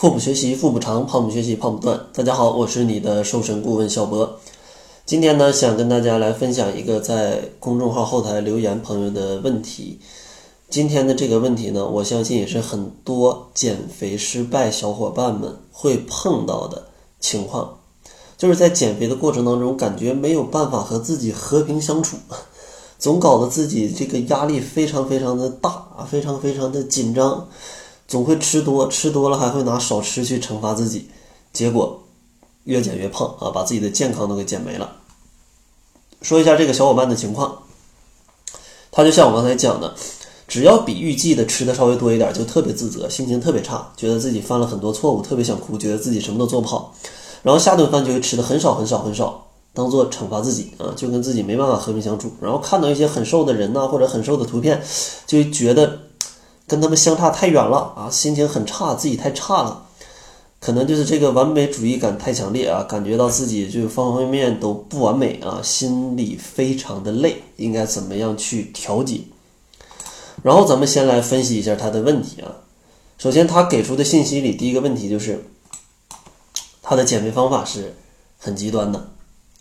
腹部学习腹部长，胖不学习胖不断。大家好，我是你的瘦身顾问小博。今天呢，想跟大家来分享一个在公众号后台留言朋友的问题。今天的这个问题呢，我相信也是很多减肥失败小伙伴们会碰到的情况，就是在减肥的过程当中，感觉没有办法和自己和平相处，总搞得自己这个压力非常非常的大，非常非常的紧张，总会吃多，吃多了还会拿少吃去惩罚自己，结果越减越胖啊，把自己的健康都给减没了。说一下这个小伙伴的情况，他就像我刚才讲的。只要比预计的吃的稍微多一点，就特别自责，心情特别差，觉得自己犯了很多错误，特别想哭，觉得自己什么都做不好，然后下顿饭就会吃的很少很少很少，当做惩罚自己啊，就跟自己没办法和平相处。然后看到一些很瘦的人呐，或者很瘦的图片，就觉得跟他们相差太远了啊，心情很差，自己太差了，可能就是这个完美主义感太强烈啊，感觉到自己就方方面面都不完美啊，心里非常的累，应该怎么样去调节？然后咱们先来分析一下他的问题啊。首先，他给出的信息里第一个问题就是，他的减肥方法是很极端的，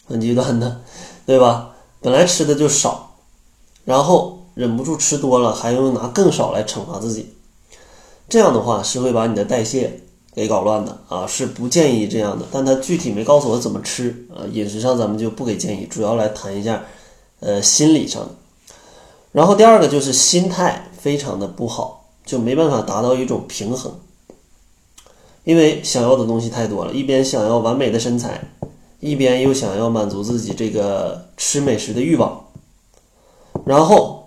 很极端的，对吧？本来吃的就少，然后忍不住吃多了，还用拿更少来惩罚自己，这样的话是会把你的代谢给搞乱的啊，是不建议这样的。但他具体没告诉我怎么吃啊，饮食上咱们就不给建议，主要来谈一下，呃，心理上的。然后第二个就是心态非常的不好，就没办法达到一种平衡，因为想要的东西太多了，一边想要完美的身材，一边又想要满足自己这个吃美食的欲望，然后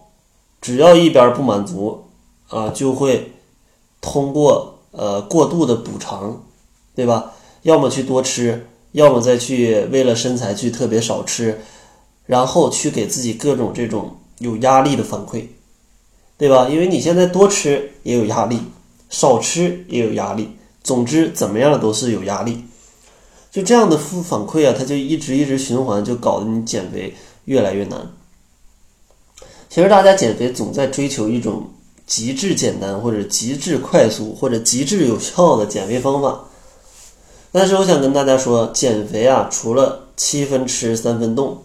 只要一边不满足，啊，就会通过呃过度的补偿，对吧？要么去多吃，要么再去为了身材去特别少吃，然后去给自己各种这种。有压力的反馈，对吧？因为你现在多吃也有压力，少吃也有压力，总之怎么样都是有压力。就这样的负反馈啊，它就一直一直循环，就搞得你减肥越来越难。其实大家减肥总在追求一种极致简单，或者极致快速，或者极致有效的减肥方法。但是我想跟大家说，减肥啊，除了七分吃三分动。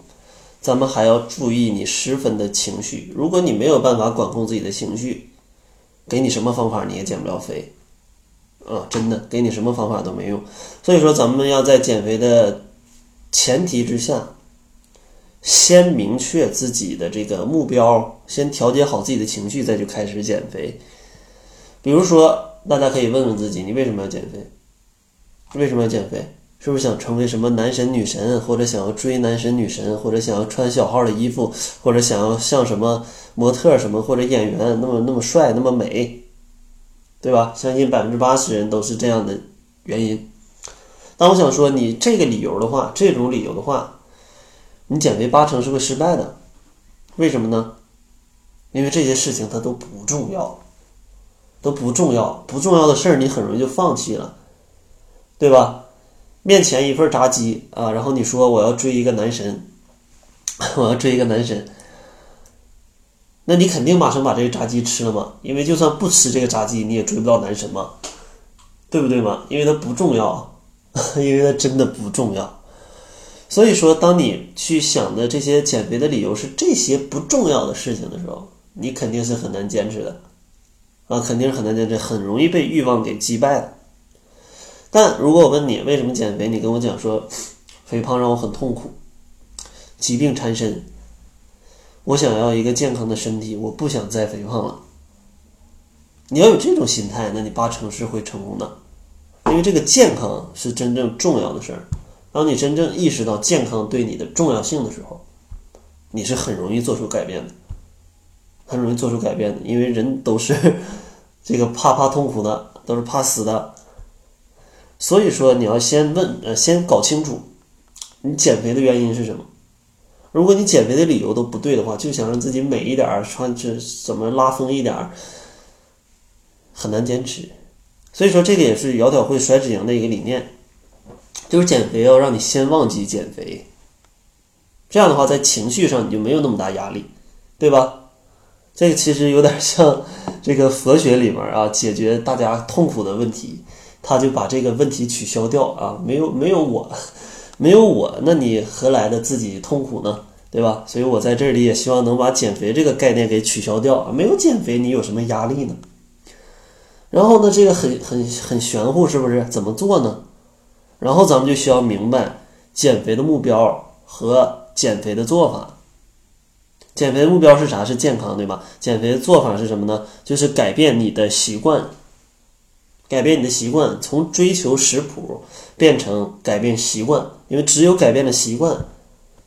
咱们还要注意你十分的情绪。如果你没有办法管控自己的情绪，给你什么方法你也减不了肥，啊，真的，给你什么方法都没用。所以说，咱们要在减肥的前提之下，先明确自己的这个目标，先调节好自己的情绪，再去开始减肥。比如说，大家可以问问自己，你为什么要减肥？为什么要减肥？是不是想成为什么男神女神，或者想要追男神女神，或者想要穿小号的衣服，或者想要像什么模特什么或者演员那么那么帅那么美，对吧？相信百分之八十人都是这样的原因。但我想说，你这个理由的话，这种理由的话，你减肥八成是会失败的。为什么呢？因为这些事情它都不重要，都不重要，不重要的事儿你很容易就放弃了，对吧？面前一份炸鸡啊，然后你说我要追一个男神，我要追一个男神，那你肯定马上把这个炸鸡吃了嘛？因为就算不吃这个炸鸡，你也追不到男神嘛，对不对嘛？因为它不重要，因为它真的不重要。所以说，当你去想的这些减肥的理由是这些不重要的事情的时候，你肯定是很难坚持的，啊，肯定是很难坚持，很容易被欲望给击败了。但如果我问你为什么减肥，你跟我讲说，肥胖让我很痛苦，疾病缠身，我想要一个健康的身体，我不想再肥胖了。你要有这种心态，那你八成是会成功的，因为这个健康是真正重要的事儿。当你真正意识到健康对你的重要性的时候，你是很容易做出改变的，很容易做出改变的，因为人都是这个怕怕痛苦的，都是怕死的。所以说，你要先问，呃，先搞清楚，你减肥的原因是什么。如果你减肥的理由都不对的话，就想让自己美一点，穿这怎么拉风一点，很难坚持。所以说，这个也是窈窕会甩脂营的一个理念，就是减肥要让你先忘记减肥，这样的话，在情绪上你就没有那么大压力，对吧？这个其实有点像这个佛学里面啊，解决大家痛苦的问题。他就把这个问题取消掉啊，没有没有我，没有我，那你何来的自己痛苦呢？对吧？所以我在这里也希望能把减肥这个概念给取消掉啊，没有减肥你有什么压力呢？然后呢，这个很很很玄乎，是不是？怎么做呢？然后咱们就需要明白减肥的目标和减肥的做法。减肥的目标是啥？是健康，对吧？减肥的做法是什么呢？就是改变你的习惯，改变你的习惯，从追求食谱变成改变习惯。因为只有改变了习惯，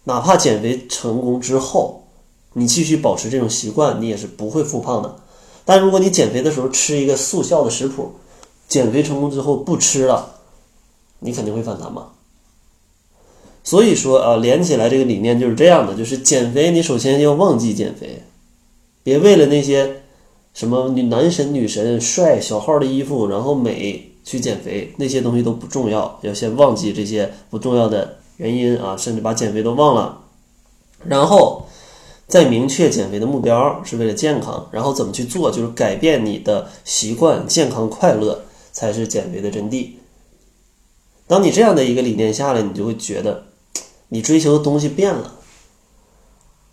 哪怕减肥成功之后，你继续保持这种习惯，你也是不会复胖的。但如果你减肥的时候吃一个速效的食谱，减肥成功之后不吃了，你肯定会反弹嘛。所以说啊，连起来这个理念就是这样的：就是减肥，你首先要忘记减肥，别为了那些什么女男神女神帅小号的衣服，然后美去减肥，那些东西都不重要，要先忘记这些不重要的原因啊，甚至把减肥都忘了，然后再明确减肥的目标是为了健康，然后怎么去做，就是改变你的习惯，健康快乐才是减肥的真谛。当你这样的一个理念下来，你就会觉得。你追求的东西变了，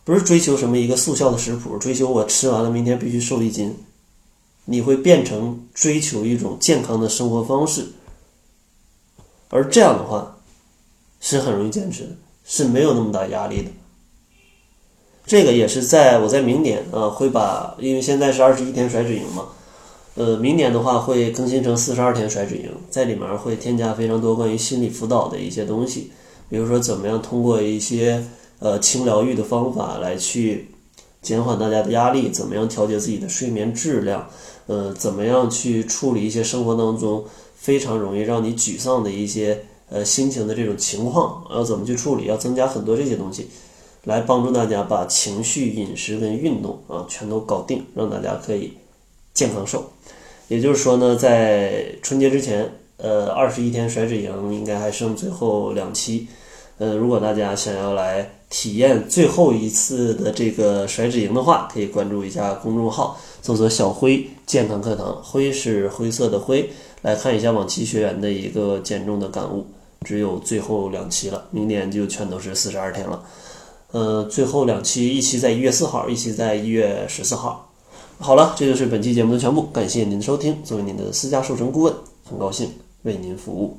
不是追求什么一个速效的食谱，追求我吃完了明天必须瘦一斤，你会变成追求一种健康的生活方式，而这样的话是很容易坚持的，是没有那么大压力的。这个也是在我在明年啊会把，因为现在是二十一天甩脂营嘛，呃，明年的话会更新成四十二天甩脂营，在里面会添加非常多关于心理辅导的一些东西。比如说，怎么样通过一些呃轻疗愈的方法来去减缓大家的压力？怎么样调节自己的睡眠质量？呃，怎么样去处理一些生活当中非常容易让你沮丧的一些呃心情的这种情况？要怎么去处理？要增加很多这些东西，来帮助大家把情绪、饮食跟运动啊全都搞定，让大家可以健康瘦。也就是说呢，在春节之前。呃，二十一天甩脂营应该还剩最后两期，呃，如果大家想要来体验最后一次的这个甩脂营的话，可以关注一下公众号，搜索“小辉健康课堂”，灰是灰色的灰，来看一下往期学员的一个减重的感悟。只有最后两期了，明年就全都是四十二天了。呃，最后两期，一期在一月四号，一期在一月十四号。好了，这就是本期节目的全部，感谢您的收听。作为您的私家授权顾问，很高兴。为您服务。